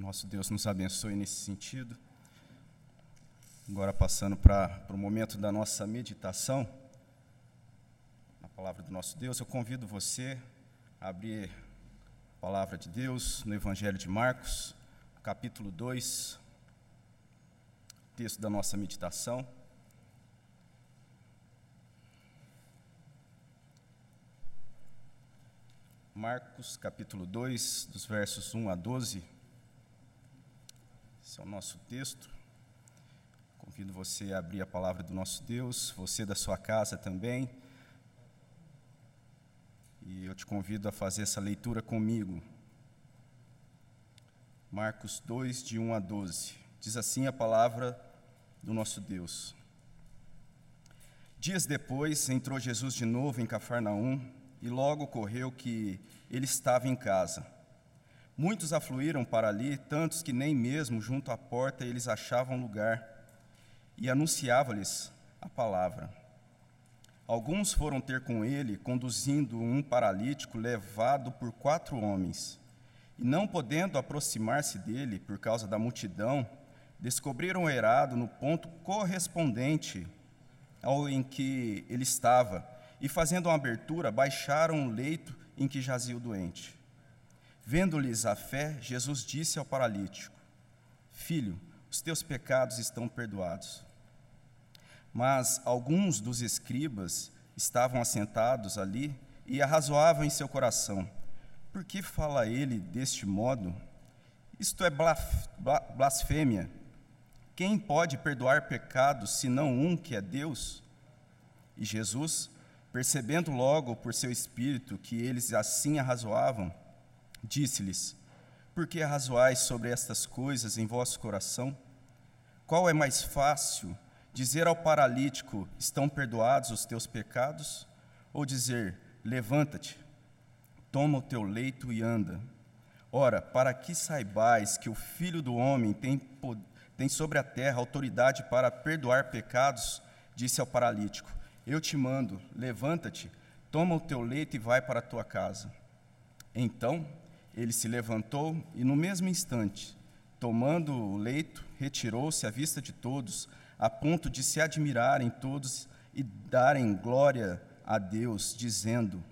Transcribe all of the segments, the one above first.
nosso Deus nos abençoe nesse sentido. Agora, passando para o momento da nossa meditação, na palavra do nosso Deus, eu convido você a abrir a palavra de Deus no Evangelho de Marcos, capítulo 2, texto da nossa meditação. Marcos, capítulo 2, dos versos 1 a 12. Esse é o nosso texto. Convido você a abrir a palavra do nosso Deus, você da sua casa também. E eu te convido a fazer essa leitura comigo. Marcos 2, de 1 a 12. Diz assim a palavra do nosso Deus. Dias depois, entrou Jesus de novo em Cafarnaum e logo ocorreu que ele estava em casa. Muitos afluíram para ali, tantos que nem mesmo junto à porta eles achavam lugar, e anunciava-lhes a palavra. Alguns foram ter com ele, conduzindo um paralítico levado por quatro homens. E não podendo aproximar-se dele por causa da multidão, descobriram o erado no ponto correspondente ao em que ele estava, e fazendo uma abertura, baixaram o leito em que jazia o doente. Vendo-lhes a fé, Jesus disse ao paralítico: Filho, os teus pecados estão perdoados. Mas alguns dos escribas estavam assentados ali e arrazoavam em seu coração: Por que fala ele deste modo? Isto é blasfêmia. Quem pode perdoar pecados senão um que é Deus? E Jesus, percebendo logo por seu espírito que eles assim arrazoavam, Disse-lhes: Por que arrazoais sobre estas coisas em vosso coração? Qual é mais fácil, dizer ao paralítico: Estão perdoados os teus pecados? Ou dizer: Levanta-te, toma o teu leito e anda? Ora, para que saibais que o Filho do Homem tem, tem sobre a terra autoridade para perdoar pecados, disse ao paralítico: Eu te mando, levanta-te, toma o teu leito e vai para a tua casa. Então, ele se levantou e, no mesmo instante, tomando o leito, retirou-se à vista de todos, a ponto de se admirarem todos e darem glória a Deus, dizendo: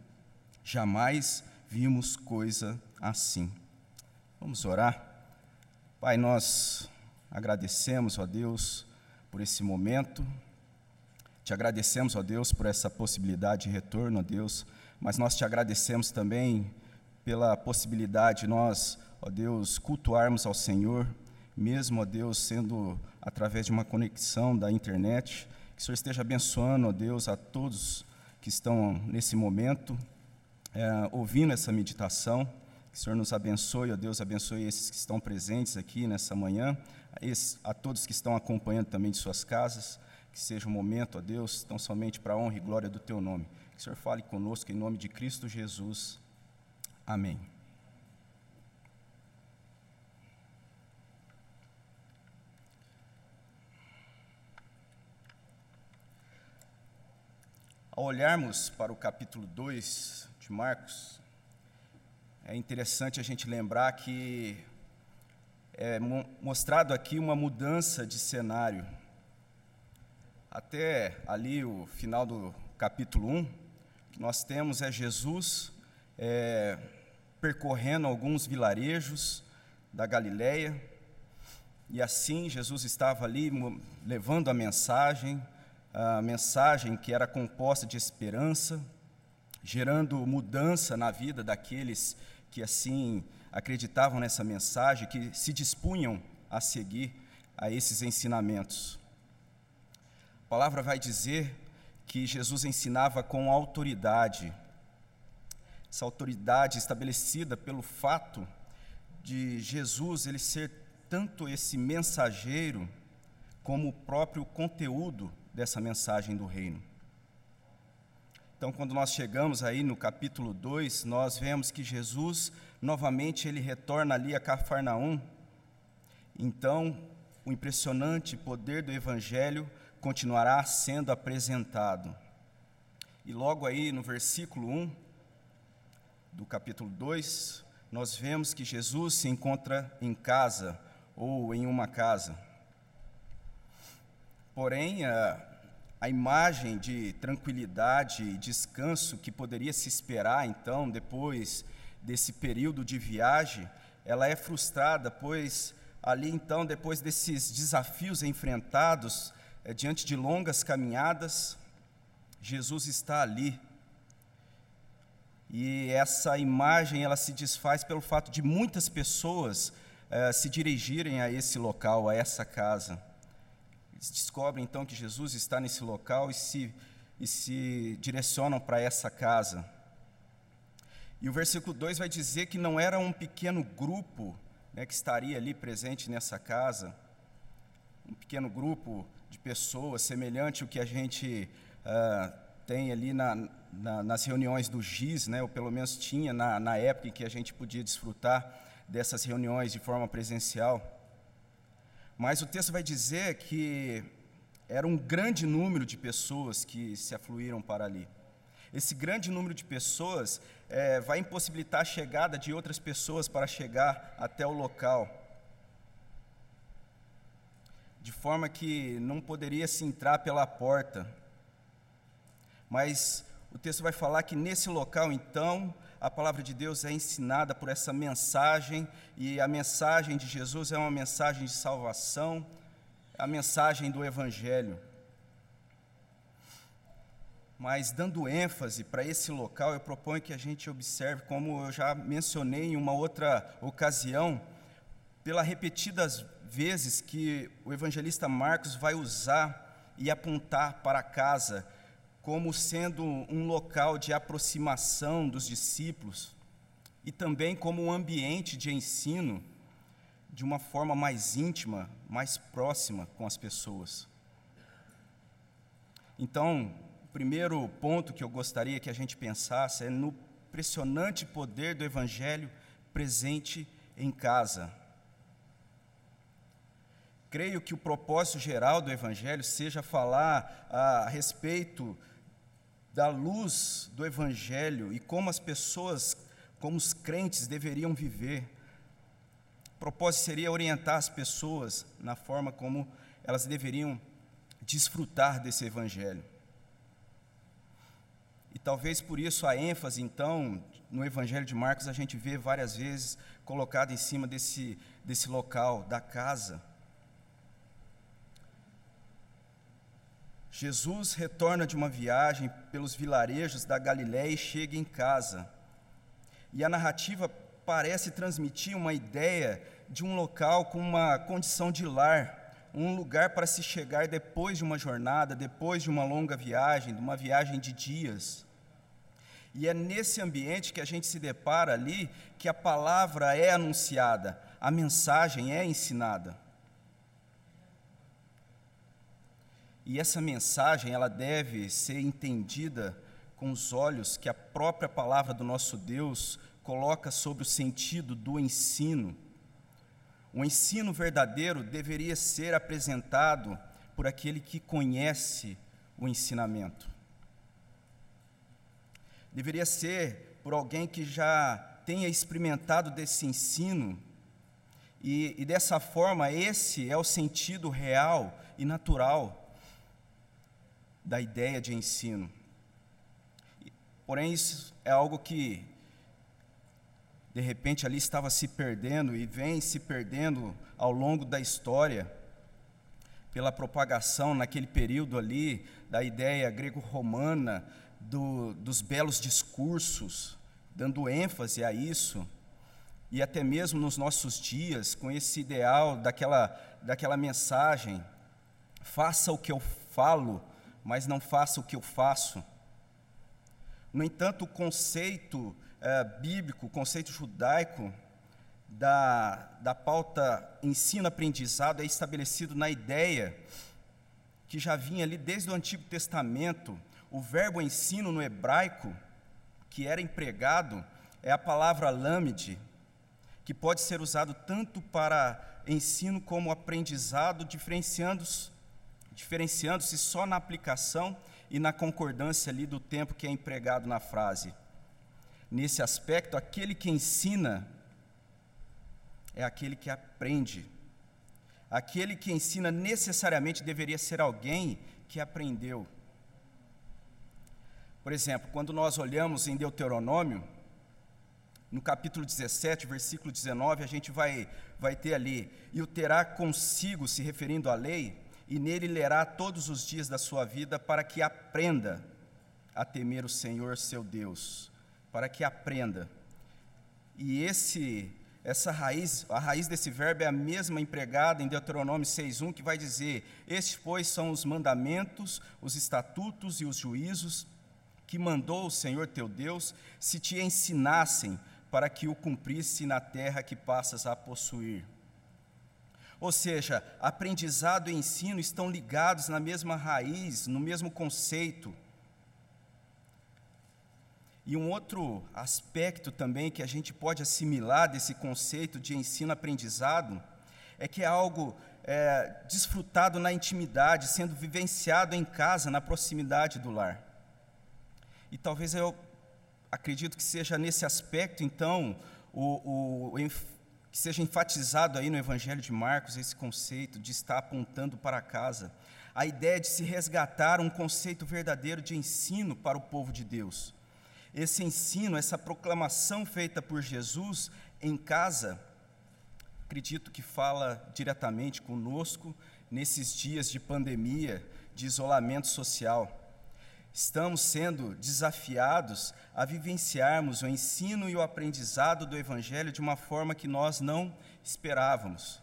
Jamais vimos coisa assim. Vamos orar? Pai, nós agradecemos, ó Deus, por esse momento. Te agradecemos, ó Deus, por essa possibilidade de retorno, ó Deus, mas nós te agradecemos também pela possibilidade de nós, ó Deus, cultuarmos ao Senhor, mesmo, ó Deus, sendo através de uma conexão da internet. Que o Senhor esteja abençoando, ó Deus, a todos que estão nesse momento, é, ouvindo essa meditação. Que o Senhor nos abençoe, ó Deus, abençoe esses que estão presentes aqui nessa manhã, a, esses, a todos que estão acompanhando também de suas casas. Que seja um momento, ó Deus, tão somente para a honra e glória do Teu nome. Que o Senhor fale conosco em nome de Cristo Jesus. Amém. Ao olharmos para o capítulo 2 de Marcos, é interessante a gente lembrar que é mostrado aqui uma mudança de cenário. Até ali o final do capítulo 1, o que nós temos é Jesus é, percorrendo alguns vilarejos da Galileia, e assim Jesus estava ali levando a mensagem, a mensagem que era composta de esperança, gerando mudança na vida daqueles que assim acreditavam nessa mensagem, que se dispunham a seguir a esses ensinamentos. A palavra vai dizer que Jesus ensinava com autoridade, essa autoridade estabelecida pelo fato de Jesus ele ser tanto esse mensageiro como o próprio conteúdo dessa mensagem do reino. Então, quando nós chegamos aí no capítulo 2, nós vemos que Jesus novamente ele retorna ali a Cafarnaum. Então, o impressionante poder do evangelho continuará sendo apresentado. E logo aí no versículo 1, do capítulo 2, nós vemos que Jesus se encontra em casa ou em uma casa. Porém, a, a imagem de tranquilidade e descanso que poderia se esperar então depois desse período de viagem, ela é frustrada, pois ali então, depois desses desafios enfrentados, é, diante de longas caminhadas, Jesus está ali. E essa imagem ela se desfaz pelo fato de muitas pessoas é, se dirigirem a esse local, a essa casa. Eles descobrem então que Jesus está nesse local e se, e se direcionam para essa casa. E o versículo 2 vai dizer que não era um pequeno grupo né, que estaria ali presente nessa casa, um pequeno grupo de pessoas, semelhante ao que a gente uh, tem ali na, na, nas reuniões do GIS, né, ou pelo menos tinha na, na época em que a gente podia desfrutar dessas reuniões de forma presencial. Mas o texto vai dizer que era um grande número de pessoas que se afluíram para ali. Esse grande número de pessoas é, vai impossibilitar a chegada de outras pessoas para chegar até o local. De forma que não poderia se entrar pela porta. Mas o texto vai falar que nesse local, então, a palavra de Deus é ensinada por essa mensagem, e a mensagem de Jesus é uma mensagem de salvação, a mensagem do Evangelho. Mas dando ênfase para esse local, eu proponho que a gente observe, como eu já mencionei em uma outra ocasião, pela repetidas vezes que o evangelista Marcos vai usar e apontar para casa como sendo um local de aproximação dos discípulos e também como um ambiente de ensino de uma forma mais íntima, mais próxima com as pessoas. Então, o primeiro ponto que eu gostaria que a gente pensasse é no impressionante poder do Evangelho presente em casa. Creio que o propósito geral do Evangelho seja falar a respeito da luz do Evangelho e como as pessoas, como os crentes deveriam viver. O propósito seria orientar as pessoas na forma como elas deveriam desfrutar desse Evangelho. E talvez por isso a ênfase, então, no Evangelho de Marcos, a gente vê várias vezes colocada em cima desse, desse local, da casa. Jesus retorna de uma viagem pelos vilarejos da Galiléia e chega em casa. E a narrativa parece transmitir uma ideia de um local com uma condição de lar, um lugar para se chegar depois de uma jornada, depois de uma longa viagem, de uma viagem de dias. E é nesse ambiente que a gente se depara ali que a palavra é anunciada, a mensagem é ensinada. E essa mensagem, ela deve ser entendida com os olhos que a própria palavra do nosso Deus coloca sobre o sentido do ensino o ensino verdadeiro deveria ser apresentado por aquele que conhece o ensinamento. Deveria ser por alguém que já tenha experimentado desse ensino, e, e dessa forma, esse é o sentido real e natural da ideia de ensino. Porém, isso é algo que de repente ali estava se perdendo e vem se perdendo ao longo da história, pela propagação naquele período ali da ideia grego-romana, do, dos belos discursos, dando ênfase a isso, e até mesmo nos nossos dias, com esse ideal daquela, daquela mensagem: faça o que eu falo, mas não faça o que eu faço. No entanto, o conceito é, bíblico, o conceito judaico da, da pauta ensino-aprendizado é estabelecido na ideia que já vinha ali desde o Antigo Testamento. O verbo ensino no hebraico, que era empregado, é a palavra lâmide, que pode ser usado tanto para ensino como aprendizado, diferenciando-se diferenciando só na aplicação e na concordância ali do tempo que é empregado na frase. Nesse aspecto, aquele que ensina é aquele que aprende. Aquele que ensina necessariamente deveria ser alguém que aprendeu. Por exemplo, quando nós olhamos em Deuteronômio, no capítulo 17, versículo 19, a gente vai, vai ter ali: E o terá consigo, se referindo à lei, e nele lerá todos os dias da sua vida, para que aprenda a temer o Senhor seu Deus. Para que aprenda. E esse essa raiz, a raiz desse verbo é a mesma empregada em Deuteronômio 6:1, que vai dizer: "Estes, pois, são os mandamentos, os estatutos e os juízos que mandou o Senhor teu Deus, se te ensinassem para que o cumprisse na terra que passas a possuir." Ou seja, aprendizado e ensino estão ligados na mesma raiz, no mesmo conceito. E um outro aspecto também que a gente pode assimilar desse conceito de ensino-aprendizado é que é algo é, desfrutado na intimidade, sendo vivenciado em casa, na proximidade do lar. E talvez eu acredito que seja nesse aspecto, então, o, o, que seja enfatizado aí no Evangelho de Marcos esse conceito de estar apontando para casa, a ideia de se resgatar um conceito verdadeiro de ensino para o povo de Deus esse ensino, essa proclamação feita por Jesus em casa, acredito que fala diretamente conosco nesses dias de pandemia, de isolamento social. Estamos sendo desafiados a vivenciarmos o ensino e o aprendizado do Evangelho de uma forma que nós não esperávamos.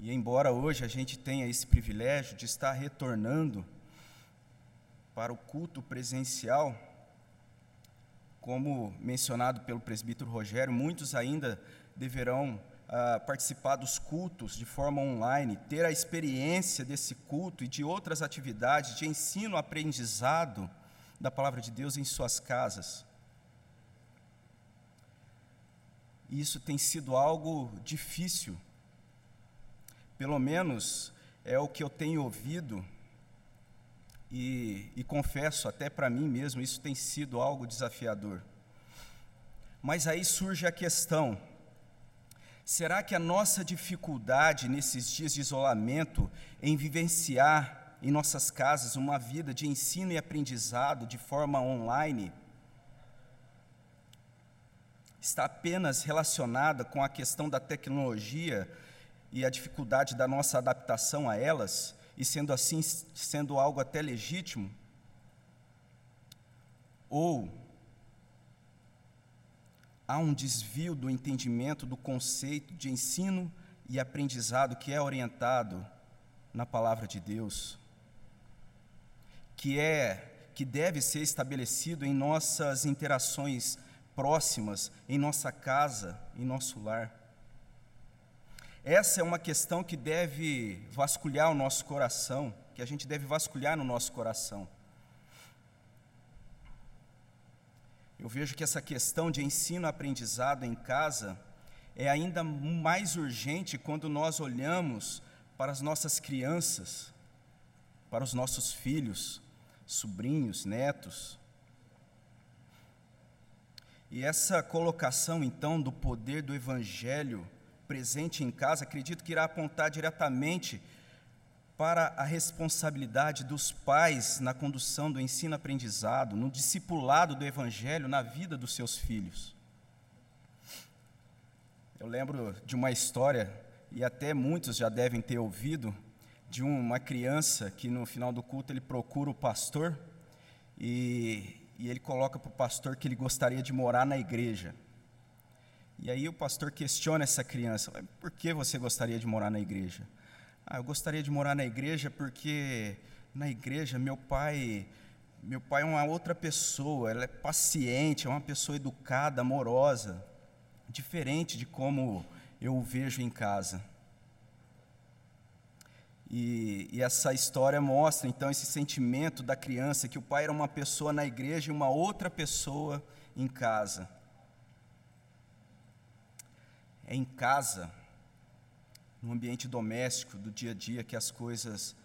E embora hoje a gente tenha esse privilégio de estar retornando para o culto presencial, como mencionado pelo presbítero Rogério, muitos ainda deverão ah, participar dos cultos de forma online, ter a experiência desse culto e de outras atividades de ensino, aprendizado da palavra de Deus em suas casas. E isso tem sido algo difícil, pelo menos é o que eu tenho ouvido e, e confesso, até para mim mesmo, isso tem sido algo desafiador. Mas aí surge a questão: será que a nossa dificuldade nesses dias de isolamento em vivenciar em nossas casas uma vida de ensino e aprendizado de forma online está apenas relacionada com a questão da tecnologia e a dificuldade da nossa adaptação a elas? e sendo assim, sendo algo até legítimo? Ou há um desvio do entendimento do conceito de ensino e aprendizado que é orientado na palavra de Deus, que é que deve ser estabelecido em nossas interações próximas, em nossa casa, em nosso lar. Essa é uma questão que deve vasculhar o nosso coração, que a gente deve vasculhar no nosso coração. Eu vejo que essa questão de ensino-aprendizado em casa é ainda mais urgente quando nós olhamos para as nossas crianças, para os nossos filhos, sobrinhos, netos. E essa colocação, então, do poder do Evangelho presente em casa, acredito que irá apontar diretamente para a responsabilidade dos pais na condução do ensino-aprendizado, no discipulado do Evangelho na vida dos seus filhos. Eu lembro de uma história, e até muitos já devem ter ouvido, de uma criança que no final do culto ele procura o pastor e, e ele coloca para o pastor que ele gostaria de morar na igreja. E aí o pastor questiona essa criança: por que você gostaria de morar na igreja? Ah, eu gostaria de morar na igreja porque na igreja meu pai, meu pai é uma outra pessoa, ela é paciente, é uma pessoa educada, amorosa, diferente de como eu o vejo em casa. E, e, essa história mostra então esse sentimento da criança que o pai era uma pessoa na igreja e uma outra pessoa em casa. É em casa, no ambiente doméstico, do dia a dia, que as coisas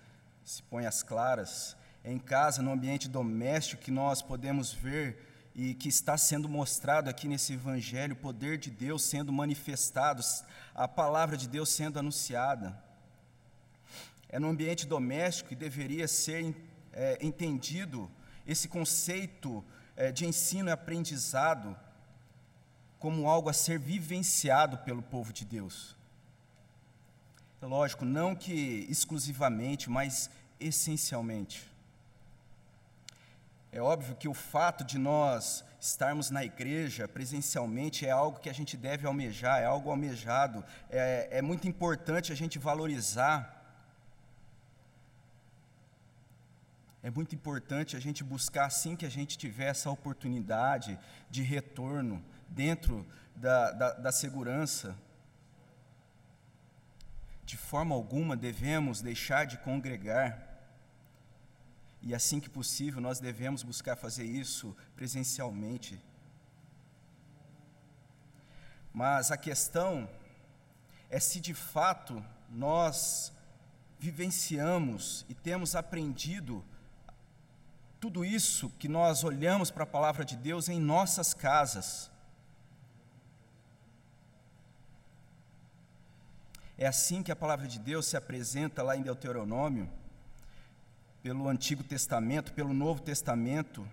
se põem às claras. É em casa, no ambiente doméstico, que nós podemos ver e que está sendo mostrado aqui nesse evangelho, o poder de Deus sendo manifestado, a palavra de Deus sendo anunciada. É no ambiente doméstico que deveria ser é, entendido esse conceito é, de ensino e aprendizado como algo a ser vivenciado pelo povo de Deus. Lógico, não que exclusivamente, mas essencialmente. É óbvio que o fato de nós estarmos na igreja presencialmente é algo que a gente deve almejar, é algo almejado, é, é muito importante a gente valorizar. É muito importante a gente buscar, assim que a gente tiver essa oportunidade de retorno dentro da, da, da segurança. De forma alguma devemos deixar de congregar e assim que possível, nós devemos buscar fazer isso presencialmente. Mas a questão é se de fato nós vivenciamos e temos aprendido tudo isso que nós olhamos para a palavra de Deus em nossas casas. É assim que a palavra de Deus se apresenta lá em Deuteronômio pelo Antigo Testamento, pelo Novo Testamento,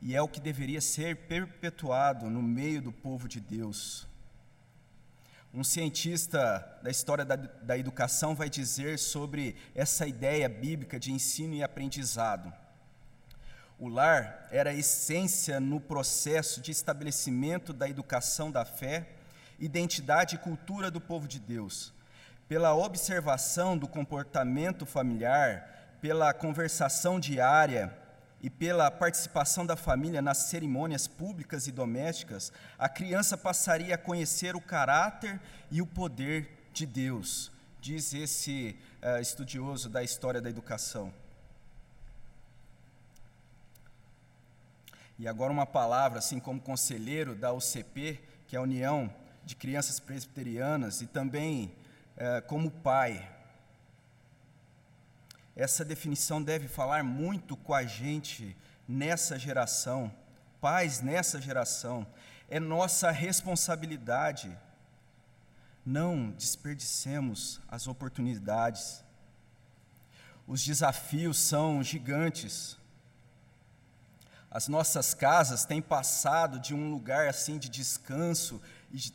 e é o que deveria ser perpetuado no meio do povo de Deus. Um cientista da história da, da educação vai dizer sobre essa ideia bíblica de ensino e aprendizado. O lar era a essência no processo de estabelecimento da educação da fé, identidade e cultura do povo de Deus. Pela observação do comportamento familiar, pela conversação diária e pela participação da família nas cerimônias públicas e domésticas, a criança passaria a conhecer o caráter e o poder de Deus, diz esse uh, estudioso da história da educação. E agora uma palavra, assim como conselheiro da UCP, que é a União de Crianças Presbiterianas, e também uh, como pai, essa definição deve falar muito com a gente nessa geração, pais nessa geração. É nossa responsabilidade. Não desperdicemos as oportunidades. Os desafios são gigantes. As nossas casas têm passado de um lugar assim de descanso e de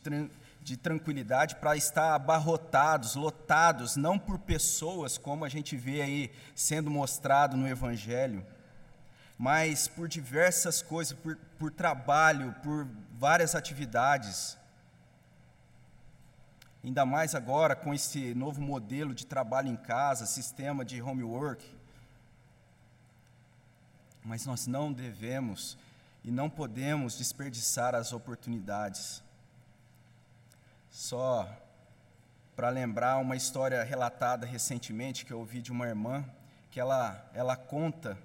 de tranquilidade para estar abarrotados, lotados, não por pessoas, como a gente vê aí sendo mostrado no Evangelho, mas por diversas coisas, por, por trabalho, por várias atividades. Ainda mais agora com esse novo modelo de trabalho em casa, sistema de homework. Mas nós não devemos e não podemos desperdiçar as oportunidades. Só para lembrar uma história relatada recentemente que eu ouvi de uma irmã, que ela, ela conta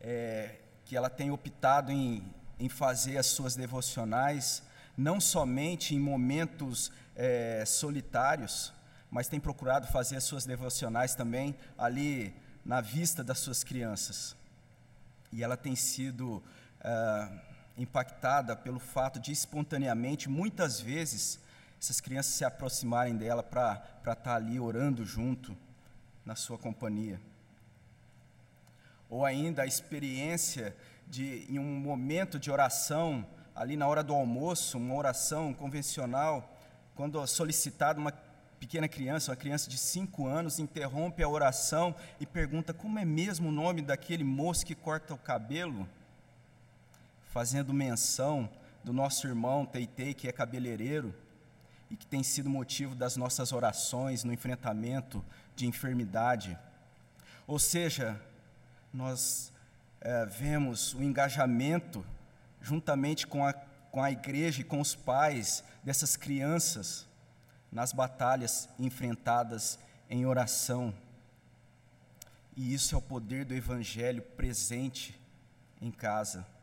é, que ela tem optado em, em fazer as suas devocionais não somente em momentos é, solitários, mas tem procurado fazer as suas devocionais também ali na vista das suas crianças. E ela tem sido ah, impactada pelo fato de espontaneamente, muitas vezes, essas crianças se aproximarem dela para estar tá ali orando junto, na sua companhia. Ou ainda a experiência de, em um momento de oração, ali na hora do almoço, uma oração convencional, quando solicitado uma pequena criança, uma criança de cinco anos, interrompe a oração e pergunta como é mesmo o nome daquele moço que corta o cabelo fazendo menção do nosso irmão Teitei, que é cabeleireiro e que tem sido motivo das nossas orações no enfrentamento de enfermidade. Ou seja, nós é, vemos o engajamento, juntamente com a, com a igreja e com os pais dessas crianças, nas batalhas enfrentadas em oração. E isso é o poder do Evangelho presente em casa.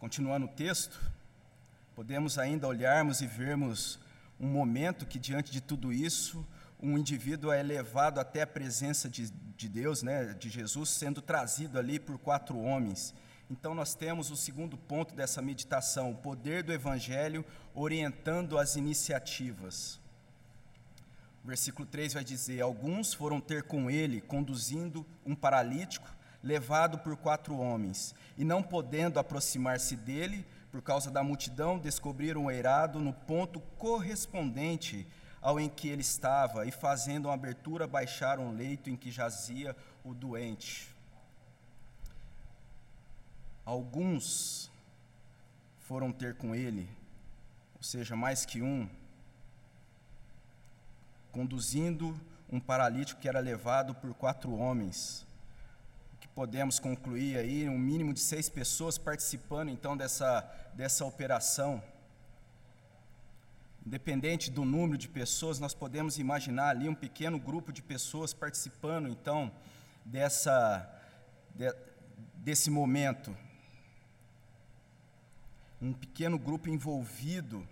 Continuando o texto, podemos ainda olharmos e vermos um momento que, diante de tudo isso, um indivíduo é levado até a presença de, de Deus, né, de Jesus, sendo trazido ali por quatro homens. Então, nós temos o segundo ponto dessa meditação, o poder do Evangelho orientando as iniciativas. O versículo 3 vai dizer: Alguns foram ter com ele, conduzindo um paralítico, levado por quatro homens, e não podendo aproximar-se dele, por causa da multidão, descobriram o eirado no ponto correspondente ao em que ele estava, e fazendo uma abertura, baixaram o leito em que jazia o doente. Alguns foram ter com ele, ou seja, mais que um, conduzindo um paralítico que era levado por quatro homens. Podemos concluir aí, um mínimo de seis pessoas participando então dessa, dessa operação. Independente do número de pessoas, nós podemos imaginar ali um pequeno grupo de pessoas participando, então, dessa, de, desse momento. Um pequeno grupo envolvido.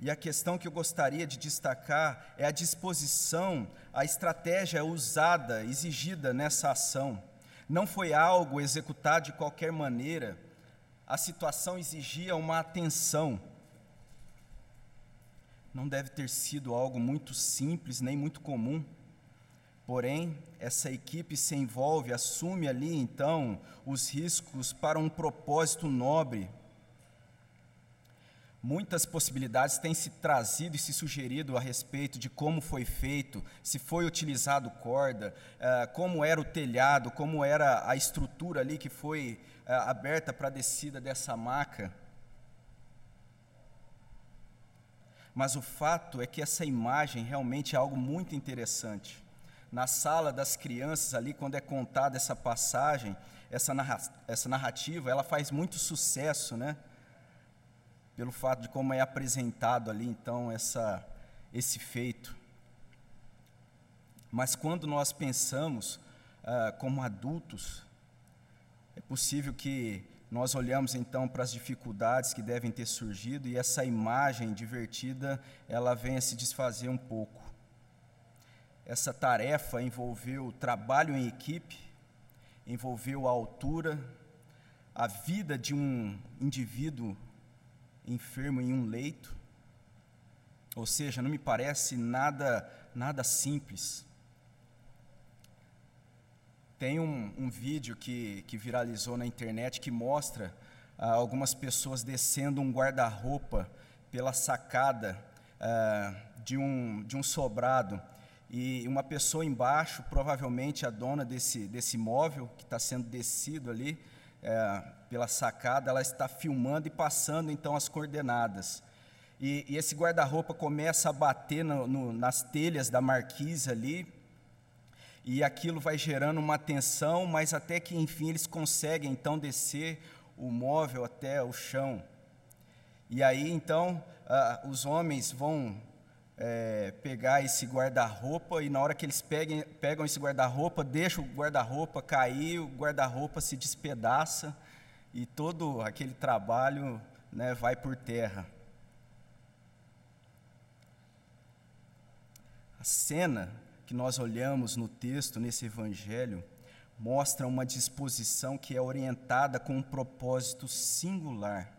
E a questão que eu gostaria de destacar é a disposição, a estratégia usada, exigida nessa ação. Não foi algo executado de qualquer maneira, a situação exigia uma atenção não deve ter sido algo muito simples nem muito comum. Porém, essa equipe se envolve, assume ali então os riscos para um propósito nobre. Muitas possibilidades têm se trazido e se sugerido a respeito de como foi feito, se foi utilizado corda, eh, como era o telhado, como era a estrutura ali que foi eh, aberta para a descida dessa maca. Mas o fato é que essa imagem realmente é algo muito interessante. Na sala das crianças ali, quando é contada essa passagem, essa, narra essa narrativa, ela faz muito sucesso, né? Pelo fato de como é apresentado ali, então, essa, esse feito. Mas quando nós pensamos ah, como adultos, é possível que nós olhamos então para as dificuldades que devem ter surgido e essa imagem divertida, ela vem a se desfazer um pouco. Essa tarefa envolveu trabalho em equipe, envolveu a altura, a vida de um indivíduo enfermo em um leito. Ou seja, não me parece nada nada simples. Tem um, um vídeo que, que viralizou na internet que mostra ah, algumas pessoas descendo um guarda-roupa pela sacada ah, de, um, de um sobrado. E uma pessoa embaixo, provavelmente a dona desse, desse imóvel que está sendo descido ali eh, pela sacada, ela está filmando e passando então as coordenadas. E, e esse guarda-roupa começa a bater no, no, nas telhas da marquise ali, e aquilo vai gerando uma tensão, mas até que enfim eles conseguem então descer o móvel até o chão. E aí então ah, os homens vão é, pegar esse guarda-roupa e na hora que eles peguem, pegam esse guarda-roupa, deixam o guarda-roupa cair, o guarda-roupa se despedaça e todo aquele trabalho né, vai por terra. A cena que nós olhamos no texto, nesse evangelho, mostra uma disposição que é orientada com um propósito singular.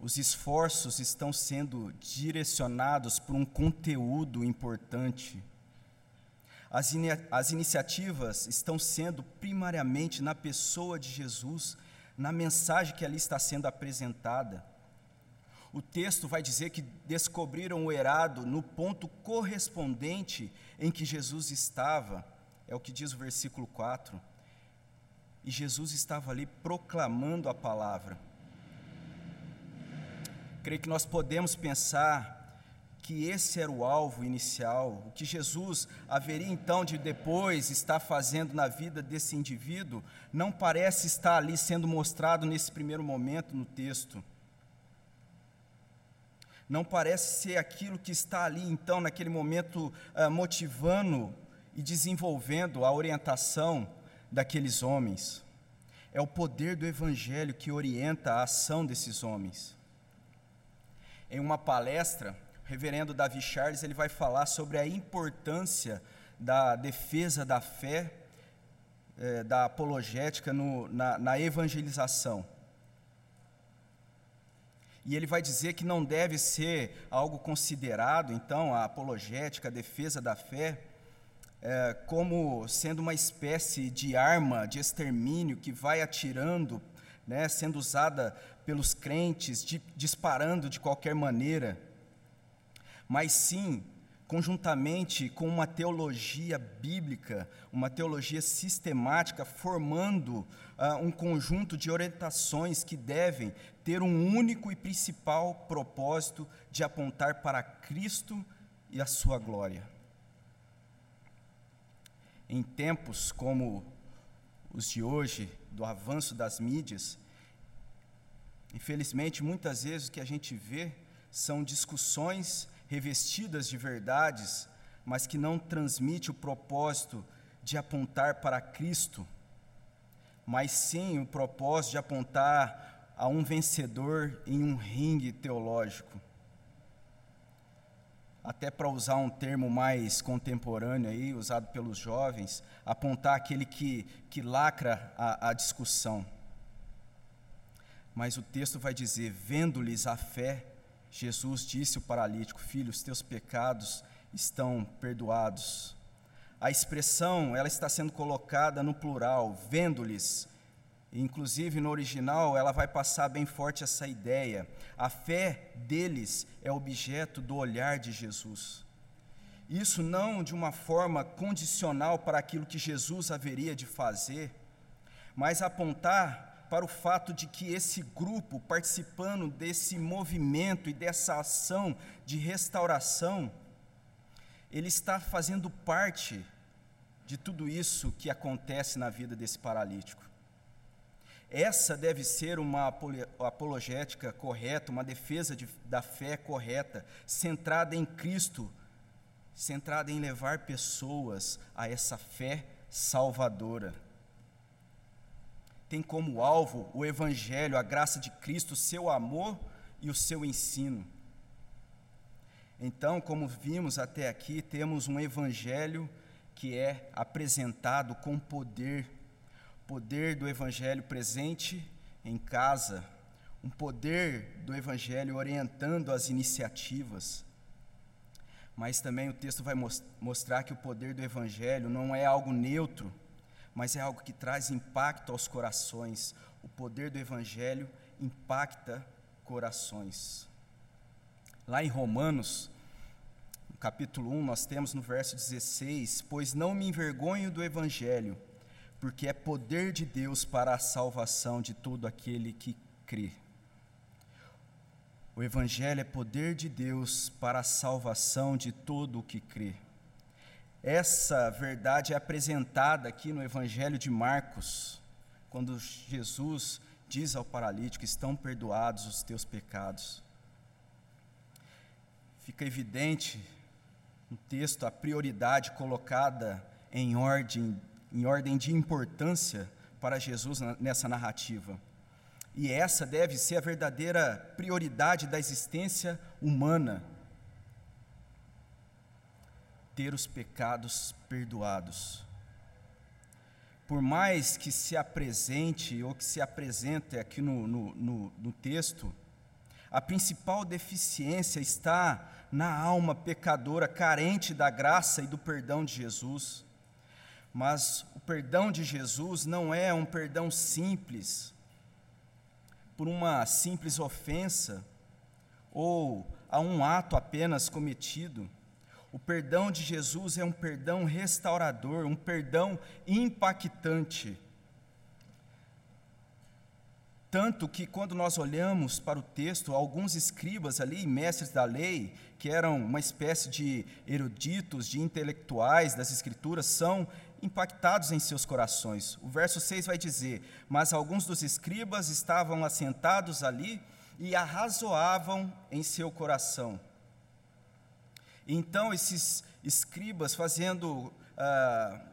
Os esforços estão sendo direcionados para um conteúdo importante. As, in as iniciativas estão sendo primariamente na pessoa de Jesus, na mensagem que ali está sendo apresentada o texto vai dizer que descobriram o erado no ponto correspondente em que Jesus estava, é o que diz o versículo 4. E Jesus estava ali proclamando a palavra. Creio que nós podemos pensar que esse era o alvo inicial, o que Jesus haveria então de depois estar fazendo na vida desse indivíduo, não parece estar ali sendo mostrado nesse primeiro momento no texto não parece ser aquilo que está ali, então, naquele momento, uh, motivando e desenvolvendo a orientação daqueles homens. É o poder do Evangelho que orienta a ação desses homens. Em uma palestra, reverendo Davi Charles ele vai falar sobre a importância da defesa da fé, é, da apologética no, na, na evangelização. E ele vai dizer que não deve ser algo considerado, então, a apologética, a defesa da fé, é, como sendo uma espécie de arma de extermínio que vai atirando, né, sendo usada pelos crentes, de, disparando de qualquer maneira, mas sim conjuntamente com uma teologia bíblica, uma teologia sistemática, formando uh, um conjunto de orientações que devem ter um único e principal propósito de apontar para Cristo e a sua glória. Em tempos como os de hoje, do avanço das mídias, infelizmente, muitas vezes o que a gente vê são discussões revestidas de verdades, mas que não transmite o propósito de apontar para Cristo, mas sim o propósito de apontar a um vencedor em um ringue teológico. Até para usar um termo mais contemporâneo aí, usado pelos jovens, apontar aquele que, que lacra a, a discussão. Mas o texto vai dizer: vendo-lhes a fé, Jesus disse ao paralítico: Filho, os teus pecados estão perdoados. A expressão ela está sendo colocada no plural, vendo-lhes. Inclusive no original ela vai passar bem forte essa ideia. A fé deles é objeto do olhar de Jesus. Isso não de uma forma condicional para aquilo que Jesus haveria de fazer, mas apontar para o fato de que esse grupo, participando desse movimento e dessa ação de restauração, ele está fazendo parte de tudo isso que acontece na vida desse paralítico. Essa deve ser uma apologética correta, uma defesa de, da fé correta, centrada em Cristo, centrada em levar pessoas a essa fé salvadora tem como alvo o Evangelho, a graça de Cristo, o seu amor e o seu ensino. Então, como vimos até aqui, temos um Evangelho que é apresentado com poder, poder do Evangelho presente em casa, um poder do Evangelho orientando as iniciativas. Mas também o texto vai mostrar que o poder do Evangelho não é algo neutro, mas é algo que traz impacto aos corações. O poder do Evangelho impacta corações. Lá em Romanos, no capítulo 1, nós temos no verso 16: Pois não me envergonho do Evangelho, porque é poder de Deus para a salvação de todo aquele que crê. O Evangelho é poder de Deus para a salvação de todo o que crê. Essa verdade é apresentada aqui no Evangelho de Marcos, quando Jesus diz ao paralítico: Estão perdoados os teus pecados. Fica evidente no texto a prioridade colocada em ordem, em ordem de importância para Jesus nessa narrativa. E essa deve ser a verdadeira prioridade da existência humana ter os pecados perdoados. Por mais que se apresente ou que se apresente aqui no, no, no, no texto, a principal deficiência está na alma pecadora carente da graça e do perdão de Jesus. Mas o perdão de Jesus não é um perdão simples, por uma simples ofensa ou a um ato apenas cometido. O perdão de Jesus é um perdão restaurador, um perdão impactante. Tanto que, quando nós olhamos para o texto, alguns escribas ali, mestres da lei, que eram uma espécie de eruditos, de intelectuais das Escrituras, são impactados em seus corações. O verso 6 vai dizer: Mas alguns dos escribas estavam assentados ali e arrazoavam em seu coração então, esses escribas, fazendo uh,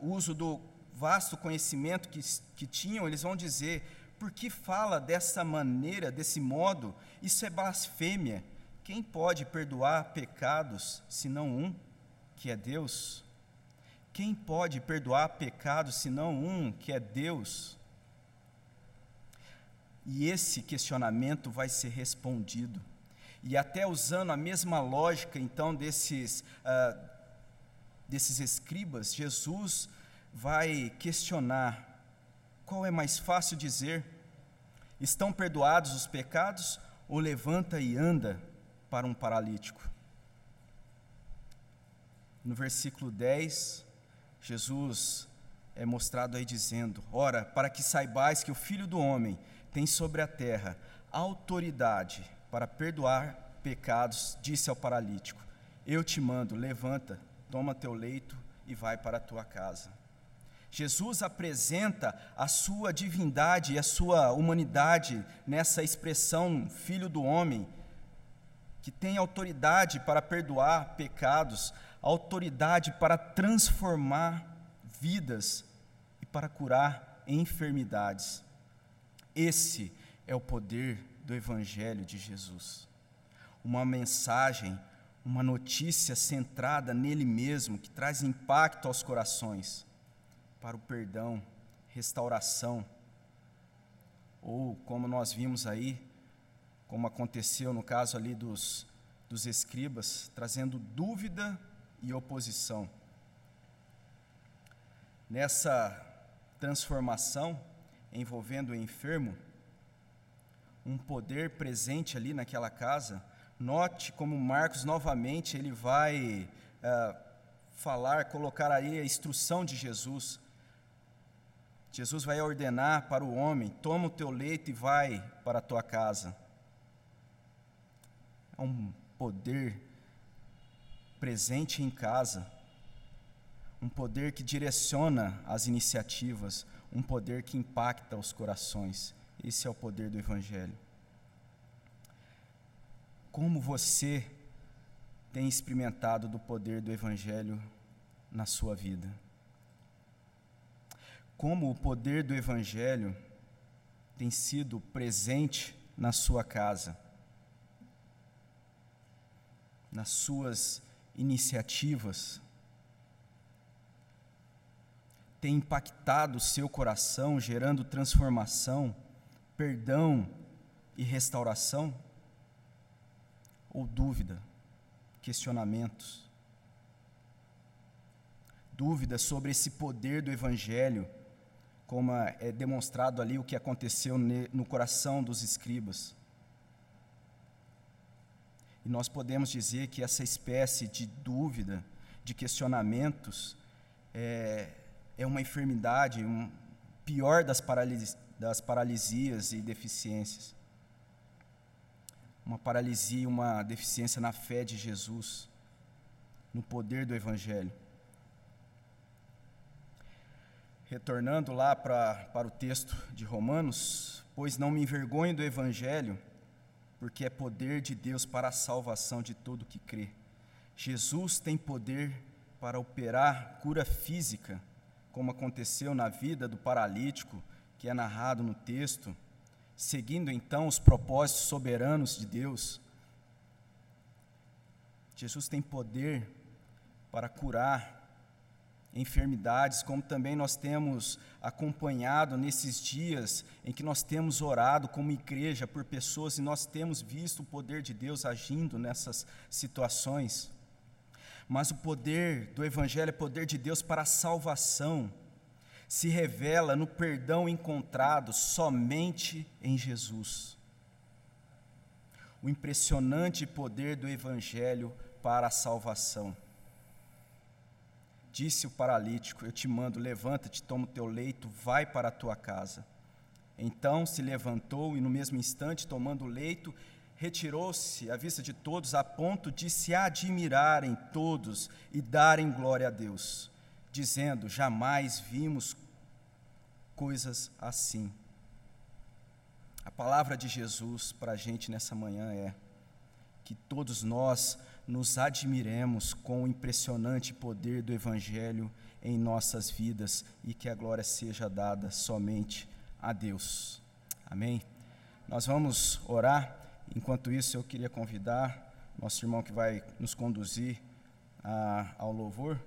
uso do vasto conhecimento que, que tinham, eles vão dizer: por que fala dessa maneira, desse modo? Isso é blasfêmia. quem pode perdoar pecados senão um, que é Deus? Quem pode perdoar pecados senão um, que é Deus? E esse questionamento vai ser respondido. E até usando a mesma lógica, então, desses, uh, desses escribas, Jesus vai questionar: qual é mais fácil dizer? Estão perdoados os pecados ou levanta e anda para um paralítico? No versículo 10, Jesus é mostrado aí dizendo: Ora, para que saibais que o Filho do Homem tem sobre a terra autoridade para perdoar pecados, disse ao paralítico: Eu te mando, levanta, toma teu leito e vai para a tua casa. Jesus apresenta a sua divindade e a sua humanidade nessa expressão filho do homem, que tem autoridade para perdoar pecados, autoridade para transformar vidas e para curar enfermidades. Esse é o poder do Evangelho de Jesus. Uma mensagem, uma notícia centrada nele mesmo, que traz impacto aos corações para o perdão, restauração, ou como nós vimos aí, como aconteceu no caso ali dos, dos escribas, trazendo dúvida e oposição. Nessa transformação envolvendo o enfermo, um poder presente ali naquela casa, note como Marcos novamente ele vai uh, falar, colocar aí a instrução de Jesus Jesus vai ordenar para o homem: toma o teu leito e vai para a tua casa. É um poder presente em casa, um poder que direciona as iniciativas, um poder que impacta os corações. Esse é o poder do Evangelho. Como você tem experimentado do poder do Evangelho na sua vida? como o poder do Evangelho tem sido presente na sua casa, nas suas iniciativas, tem impactado o seu coração, gerando transformação, perdão e restauração? Ou dúvida, questionamentos? Dúvidas sobre esse poder do Evangelho como é demonstrado ali o que aconteceu no coração dos escribas. E nós podemos dizer que essa espécie de dúvida, de questionamentos, é, é uma enfermidade, um pior das, paralis, das paralisias e deficiências. Uma paralisia, uma deficiência na fé de Jesus, no poder do Evangelho. retornando lá pra, para o texto de Romanos, pois não me envergonho do Evangelho, porque é poder de Deus para a salvação de todo que crê. Jesus tem poder para operar cura física, como aconteceu na vida do paralítico, que é narrado no texto, seguindo então os propósitos soberanos de Deus. Jesus tem poder para curar enfermidades, como também nós temos acompanhado nesses dias em que nós temos orado como igreja por pessoas e nós temos visto o poder de Deus agindo nessas situações. Mas o poder do Evangelho é poder de Deus para a salvação, se revela no perdão encontrado somente em Jesus. O impressionante poder do Evangelho para a salvação. Disse o paralítico: Eu te mando, levanta-te, toma o teu leito, vai para a tua casa. Então se levantou e, no mesmo instante, tomando o leito, retirou-se à vista de todos, a ponto de se admirarem todos e darem glória a Deus, dizendo: Jamais vimos coisas assim. A palavra de Jesus para a gente nessa manhã é que todos nós nos admiremos com o impressionante poder do Evangelho em nossas vidas e que a glória seja dada somente a Deus. Amém? Nós vamos orar. Enquanto isso, eu queria convidar nosso irmão que vai nos conduzir a, ao louvor.